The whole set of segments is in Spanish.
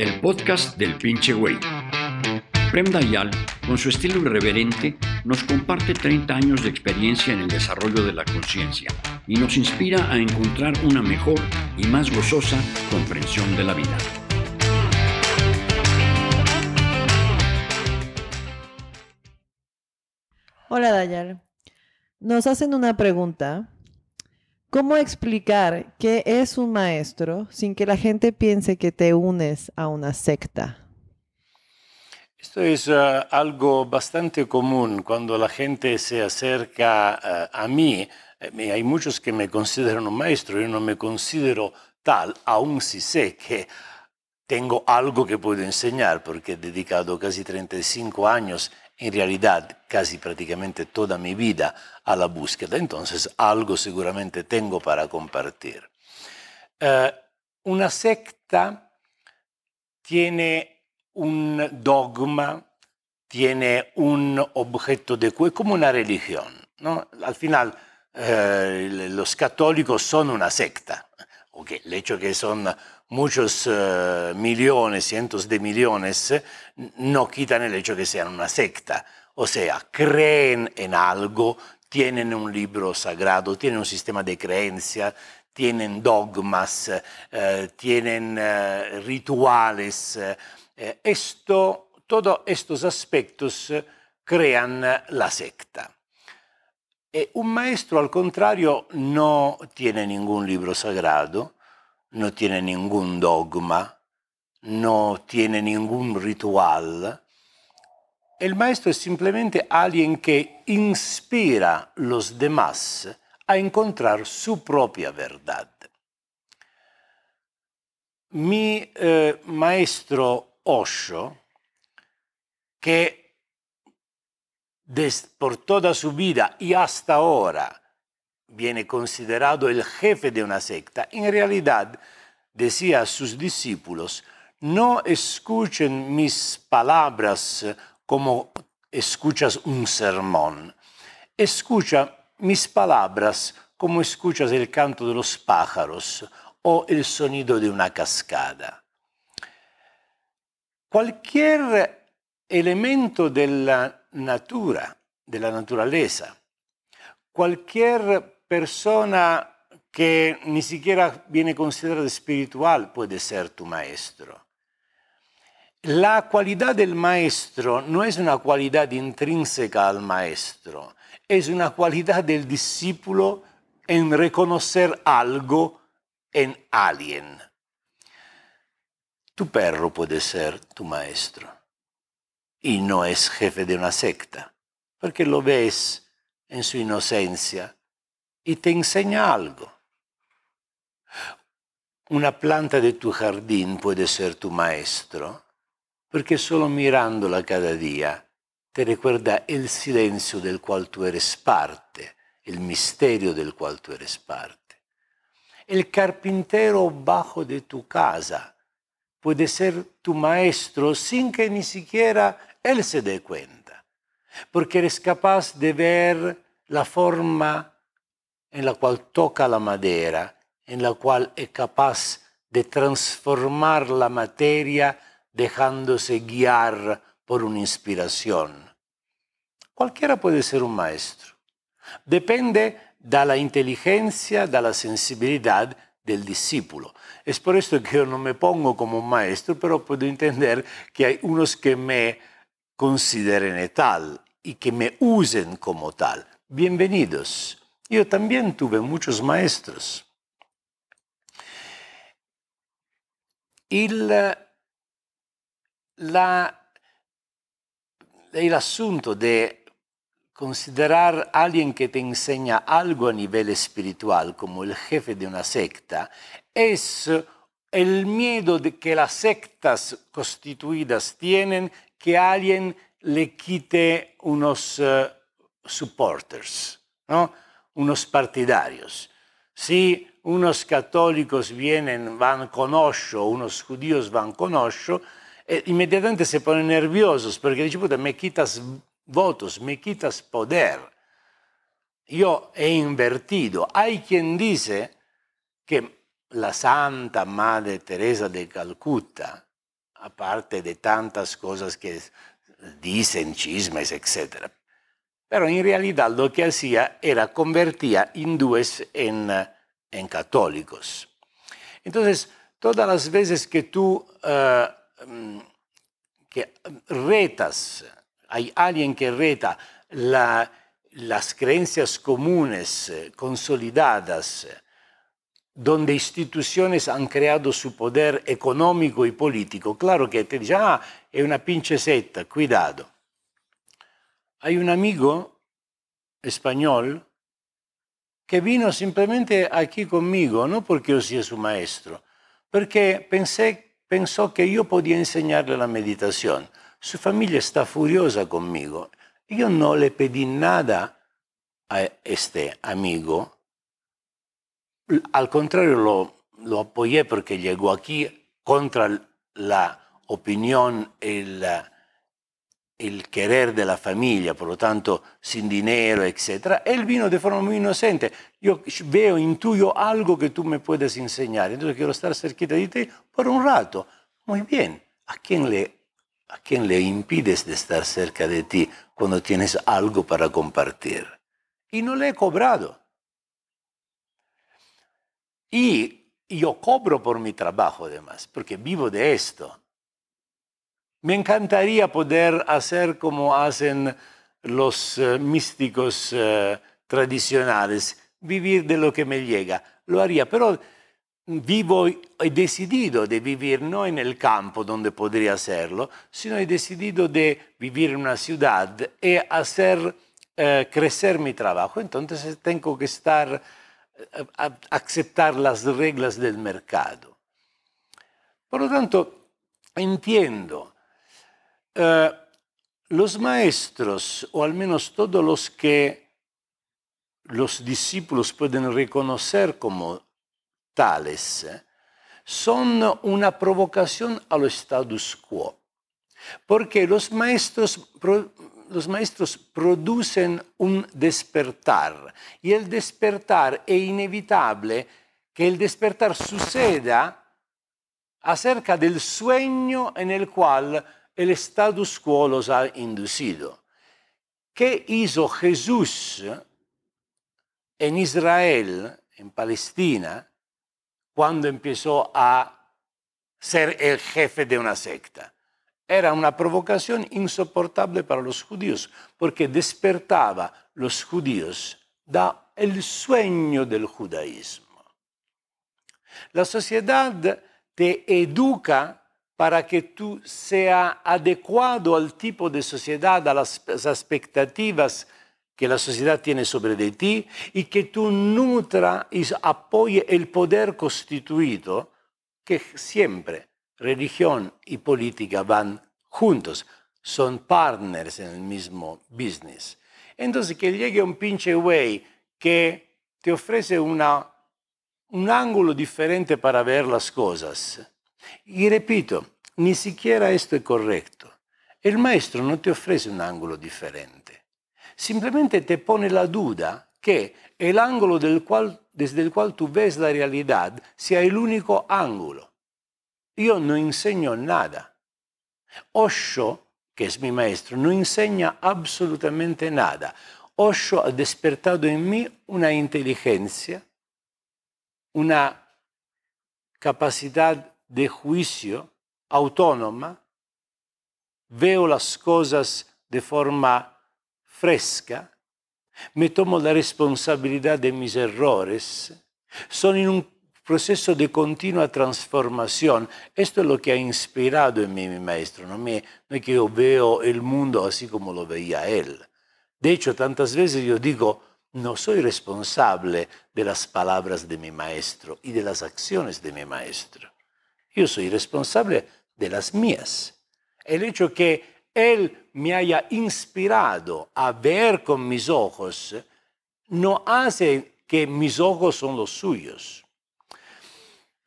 el podcast del pinche güey. Prem Dayal, con su estilo irreverente, nos comparte 30 años de experiencia en el desarrollo de la conciencia y nos inspira a encontrar una mejor y más gozosa comprensión de la vida. Hola Dayal, nos hacen una pregunta ¿Cómo explicar qué es un maestro sin que la gente piense que te unes a una secta? Esto es uh, algo bastante común cuando la gente se acerca uh, a mí. Eh, hay muchos que me consideran un maestro, yo no me considero tal, aun si sé que tengo algo que puedo enseñar, porque he dedicado casi 35 años en realidad casi prácticamente toda mi vida a la búsqueda, entonces algo seguramente tengo para compartir. Eh, una secta tiene un dogma, tiene un objeto de es como una religión. ¿no? Al final, eh, los católicos son una secta. Okay, el hecho que son muchos uh, millones, cientos de millones, no quitan el hecho que sean una secta. O sea, creen en algo, tienen un libro sagrado, tienen un sistema de creencia, tienen dogmas, uh, tienen uh, rituales. esto, todos estos aspectos crean la secta. E un maestro, al contrario, no tiene ningún libro sagrado, no tiene ningún dogma, no tiene ningún ritual. El maestro es simplemente alguien que inspira los demás a encontrar su propia verdad. Mi eh, maestro Osho, por toda su vida y hasta ahora viene considerado el jefe de una secta, en realidad decía a sus discípulos, no escuchen mis palabras como escuchas un sermón, escucha mis palabras como escuchas el canto de los pájaros o el sonido de una cascada. Cualquier elemento de la natura, de la naturaleza, cualquier persona que ni siquiera viene considerada espiritual puede ser tu maestro. La cualidad del maestro no es una cualidad intrínseca al maestro, es una cualidad del discípulo en reconocer algo en alguien. Tu perro puede ser tu maestro y no es jefe de una secta, porque lo ves en su inocencia y te enseña algo. Una planta de tu jardín puede ser tu maestro, porque solo mirándola cada día te recuerda el silencio del cual tú eres parte, el misterio del cual tú eres parte. El carpintero bajo de tu casa puede ser tu maestro sin que ni siquiera él se dé cuenta, porque eres capaz de ver la forma en la cual toca la madera, en la cual es capaz de transformar la materia dejándose guiar por una inspiración. Cualquiera puede ser un maestro. Depende de la inteligencia, de la sensibilidad del discípulo. Es por esto que yo no me pongo como un maestro, pero puedo entender que hay unos que me consideren tal y que me usen como tal. Bienvenidos. Yo también tuve muchos maestros. El, la, el asunto de considerar a alguien que te enseña algo a nivel espiritual como el jefe de una secta es el miedo de que las sectas constituidas tienen que alguien le quite unos uh, supporters, ¿no? unos partidarios. Si unos católicos vienen, van con Osho, unos judíos van con Osho, eh, inmediatamente se ponen nerviosos porque dicen, puta, me quitas votos, me quitas poder. Yo he invertido. Hay quien dice que la Santa Madre Teresa de Calcuta aparte de tantas cosas que dicen, chismes, etc. Pero en realidad lo que hacía era convertía hindúes en, en católicos. Entonces, todas las veces que tú uh, que retas, hay alguien que reta la, las creencias comunes, eh, consolidadas, donde instituciones han creado su poder económico y político, claro que te dice, ah, es una pinche setta, cuidado. Hay un amigo español que vino simplemente aquí conmigo, no porque yo sea su maestro, porque pensé, pensó que yo podía enseñarle la meditación. Su familia está furiosa conmigo. Yo no le pedí nada a este amigo. Al contrario, lo, lo apoyé porque llegó aquí contra la opinión, el, el querer de la familia, por lo tanto, sin dinero, etc. Él vino de forma muy inocente. Yo veo, intuyo algo que tú me puedes enseñar, entonces quiero estar cerquita de ti por un rato. Muy bien, ¿a quién le, a quién le impides de estar cerca de ti cuando tienes algo para compartir? Y no le he cobrado. Y yo cobro por mi trabajo además, porque vivo de esto. Me encantaría poder hacer como hacen los uh, místicos uh, tradicionales, vivir de lo que me llega. Lo haría, pero vivo, he decidido de vivir no en el campo donde podría hacerlo, sino he decidido de vivir en una ciudad y hacer uh, crecer mi trabajo. Entonces tengo que estar, aceptar las reglas del mercado. Por lo tanto, entiendo eh, los maestros, o al menos todos los que los discípulos pueden reconocer como tales, son una provocación a los status quo. Porque los maestros, los maestros producen un despertar y el despertar es inevitable que el despertar suceda acerca del sueño en el cual el status quo los ha inducido. ¿Qué hizo Jesús en Israel, en Palestina, cuando empezó a ser el jefe de una secta? Era una provocación insoportable para los judíos, porque despertaba los judíos da el sueño del judaísmo. La sociedad te educa para que tú sea adecuado al tipo de sociedad, a las expectativas que la sociedad tiene sobre de ti y que tú nutra y apoye el poder constituido que siempre religión y política van juntos, son partners en el mismo business. Entonces que llegue un pinche güey que te ofrece una, un ángulo diferente para ver las cosas y repito, ni siquiera esto es correcto. El maestro no te ofrece un ángulo diferente. Simplemente te pone la duda que el ángulo desde el cual tú ves la realidad sea el único ángulo. Yo no enseño nada. Osho, que es mi maestro, no enseña absolutamente nada. Osho ha despertado en mí una inteligencia, una capacidad de juicio autónoma, veo las cosas de forma fresca, me tomo la responsabilidad de mis errores, sono in un proceso de continua transformación. Esto es lo que ha inspirado en mí mi maestro. No, me, no es que yo veo el mundo así como lo veía él. De hecho, tantas veces yo digo, no soy responsable de las palabras de mi maestro y de las acciones de mi maestro. Yo soy responsable de las mías. El hecho que Él me haya inspirado a ver con mis ojos no hace que mis ojos son los suyos.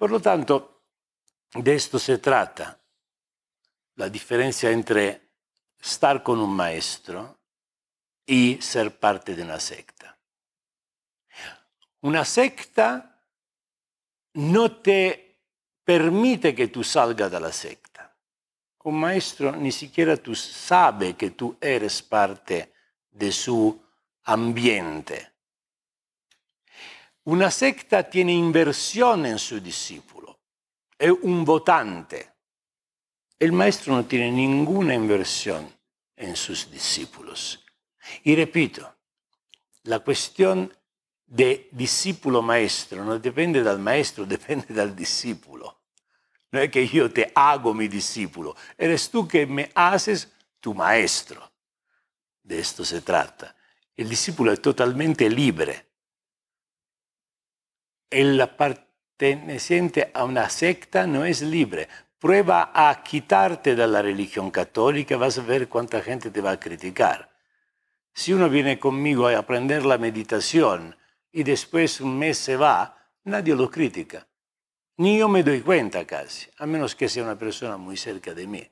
Por lo tanto, de esto se trata, la diferencia entre estar con un maestro y ser parte de una secta. Una secta no te permite que tú salgas de la secta. un maestro ni siquiera tú sabe que tú eres parte de su ambiente. Una secta tiene inversión en su discípulo, es un votante. El maestro no tiene ninguna inversión en sus discípulos. Y repito, la cuestión de discípulo maestro no depende del maestro, depende del discípulo. No es que yo te hago mi discípulo, eres tú que me haces tu maestro. De esto se trata. El discípulo es totalmente libre. El perteneciente a una secta no es libre. Prueba a quitarte de la religión católica, vas a ver cuánta gente te va a criticar. Si uno viene conmigo a aprender la meditación y después un mes se va, nadie lo critica. Ni yo me doy cuenta casi, a menos que sea una persona muy cerca de mí.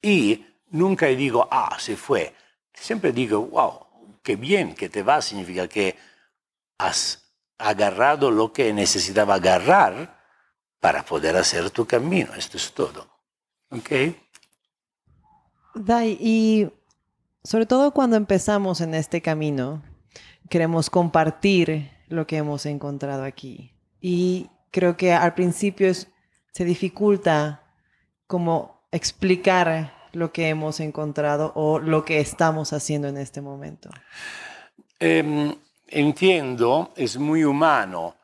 Y nunca digo, ah, se fue. Siempre digo, wow, qué bien que te va, significa que has agarrado lo que necesitaba agarrar para poder hacer tu camino. Esto es todo. ¿Ok? Dai, y sobre todo cuando empezamos en este camino, queremos compartir lo que hemos encontrado aquí. Y creo que al principio se dificulta como explicar lo que hemos encontrado o lo que estamos haciendo en este momento. Em, entiendo, es muy humano.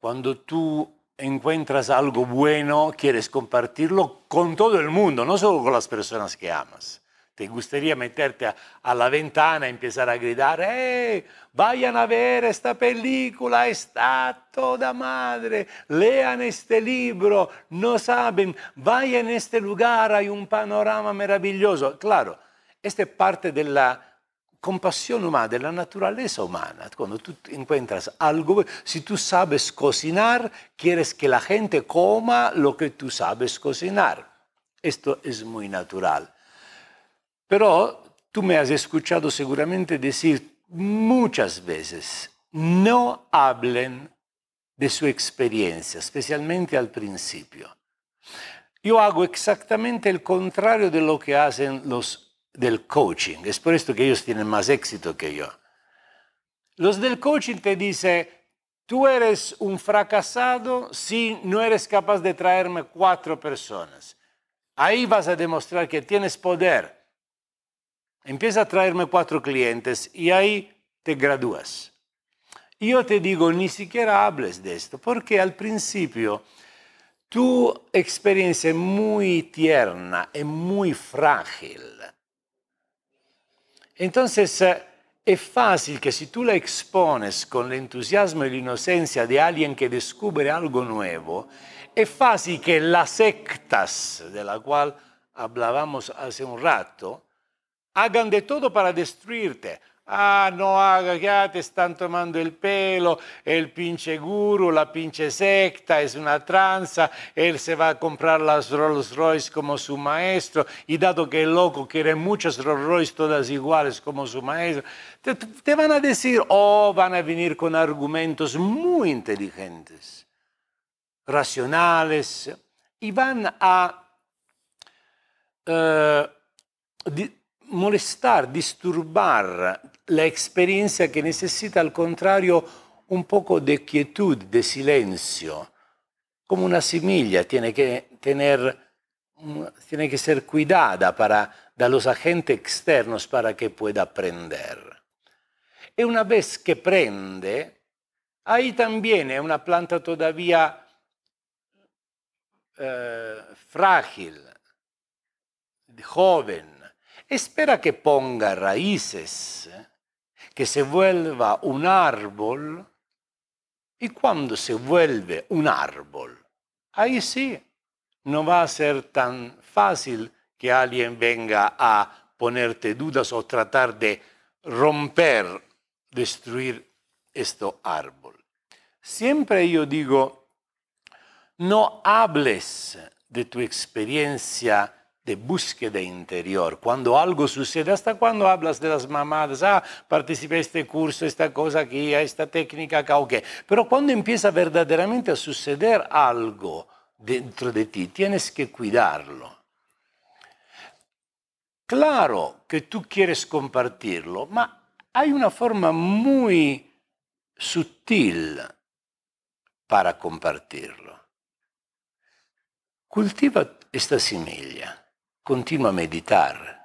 Cuando tú encuentras algo bueno, quieres compartirlo con todo el mundo, no solo con las personas que amas. Te gustaría meterte a, la ventana y empezar a gritar, ¡eh! Vayan a ver esta película, está toda madre, lean este libro, no saben, vayan a este lugar, hay un panorama maravilloso. Claro, esta es parte de la compasión humana, de la naturaleza humana. Cuando tú encuentras algo, si tú sabes cocinar, quieres que la gente coma lo que tú sabes cocinar. Esto es muy natural. Pero tú me has escuchado seguramente decir muchas veces, no hablen de su experiencia, especialmente al principio. Yo hago exactamente el contrario de lo que hacen los del coaching. Es por esto que ellos tienen más éxito que yo. Los del coaching te dicen, tú eres un fracasado si no eres capaz de traerme cuatro personas. Ahí vas a demostrar que tienes poder empieza a traerme cuatro clientes y ahí te gradúas. Yo te digo, ni siquiera hables de esto, porque al principio tu experiencia es muy tierna, es muy frágil. Entonces, eh, es fácil que si tú la expones con el entusiasmo y la inocencia de alguien que descubre algo nuevo, es fácil que las sectas de la cual hablábamos hace un rato, hagan de todo para destruirte. Ah, no haga, ya te están tomando el pelo, el pinche guru, la pinche secta, es una tranza, él se va a comprar las Rolls Royce como su maestro, y dado que el loco quiere muchas Rolls Royce todas iguales como su maestro, te, van a decir, oh, van a venir con argumentos muy inteligentes, racionales, y van a... Uh, molestar, disturbar la experiencia que necesita al contrario un poco de quietud, de silencio. Como una semilla tiene que tener tiene que ser cuidada para, de los agentes externos para que pueda aprender. Y una vez que prende, ahí también es una planta todavía eh, frágil, joven, espera que ponga raíces, que se vuelva un árbol, y cuando se vuelve un árbol, ahí sí, no va a ser tan fácil que alguien venga a ponerte dudas o tratar de romper, destruir este árbol. Siempre yo digo, no hables de tu experiencia de búsqueda interior. Cuando algo sucede, hasta cuando hablas de las mamadas, ah, participé en este curso, esta cosa aquí, esta técnica acá, ok. Pero cuando empieza verdaderamente a suceder algo dentro de ti, tienes que cuidarlo. claro que tú quieres compartirlo, ma hay una forma muy sutil para compartirlo. Cultiva esta semilla, continua a meditar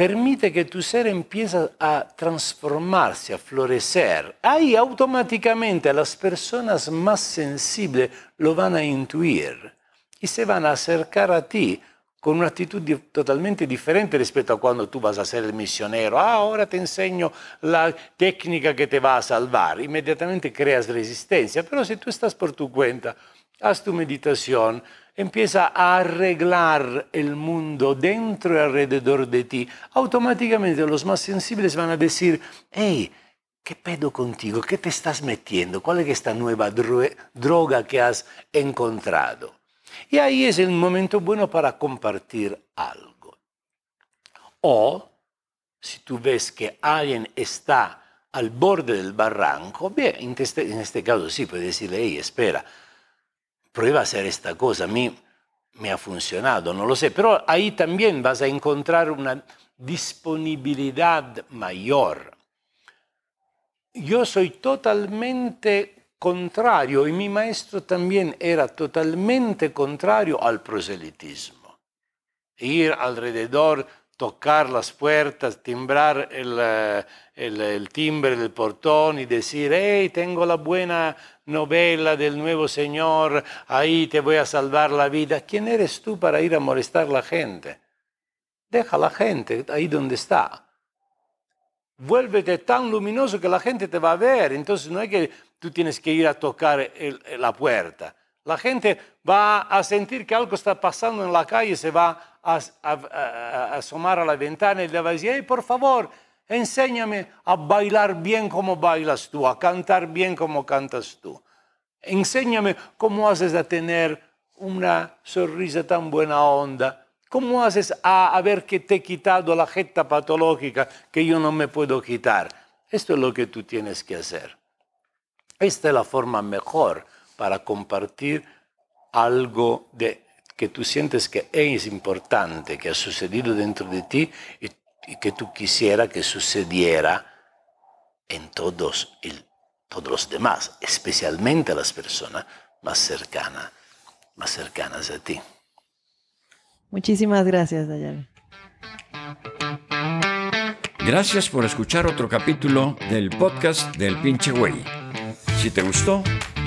permite que tu ser empiece a transformarse, a florecer. Ahí automáticamente las personas más sensibles lo van a intuir y se van a acercar a ti con una actitud totalmente diferente respecto a cuando tú vas a ser el misionero. Ah, ahora te enseño la técnica que te va a salvar. Inmediatamente creas resistencia. Pero si tú estás por tu cuenta, haz tu meditación, empieza a arreglar el mundo dentro y alrededor de ti, automáticamente los más sensibles van a decir, hey, ¿qué pedo contigo? ¿Qué te estás metiendo? ¿Cuál es esta nueva droga que has encontrado? Y ahí es el momento bueno para compartir algo. O, si tú ves que alguien está al borde del barranco, bien, en este, este caso sí, puedes decirle, hey, espera, prueba a hacer esta cosa, a mí me ha funcionado, no lo sé, pero ahí también vas a encontrar una disponibilidad mayor. Yo soy totalmente contrario y mi maestro también era totalmente contrario al proselitismo. Ir alrededor, tocar las puertas, timbrar el, eh, el, el timbre del portón y decir, hey, tengo la buena novela del nuevo Señor, ahí te voy a salvar la vida. ¿Quién eres tú para ir a molestar a la gente? Deja a la gente ahí donde está. Vuélvete tan luminoso que la gente te va a ver. Entonces no es que tú tienes que ir a tocar la puerta. La gente va a sentir que algo está pasando en la calle, se va a, asomar a la ventana y le va a decir, por favor, enséñame a bailar bien como bailas tú, a cantar bien como cantas tú. Enséñame cómo haces a tener una sonrisa tan buena onda. ¿Cómo haces a, ver que te he quitado la jeta patológica que yo no me puedo quitar? Esto es lo que tú tienes que hacer. Esta es la forma mejor para compartir algo de, que tú sientes que es importante, que ha sucedido dentro de ti y y que tú quisiera que sucediera en todos, el, todos los demás, especialmente a las personas más cercanas, más cercanas a ti. Muchísimas gracias, Dayana. Gracias por escuchar otro capítulo del podcast del pinche güey. Si te gustó,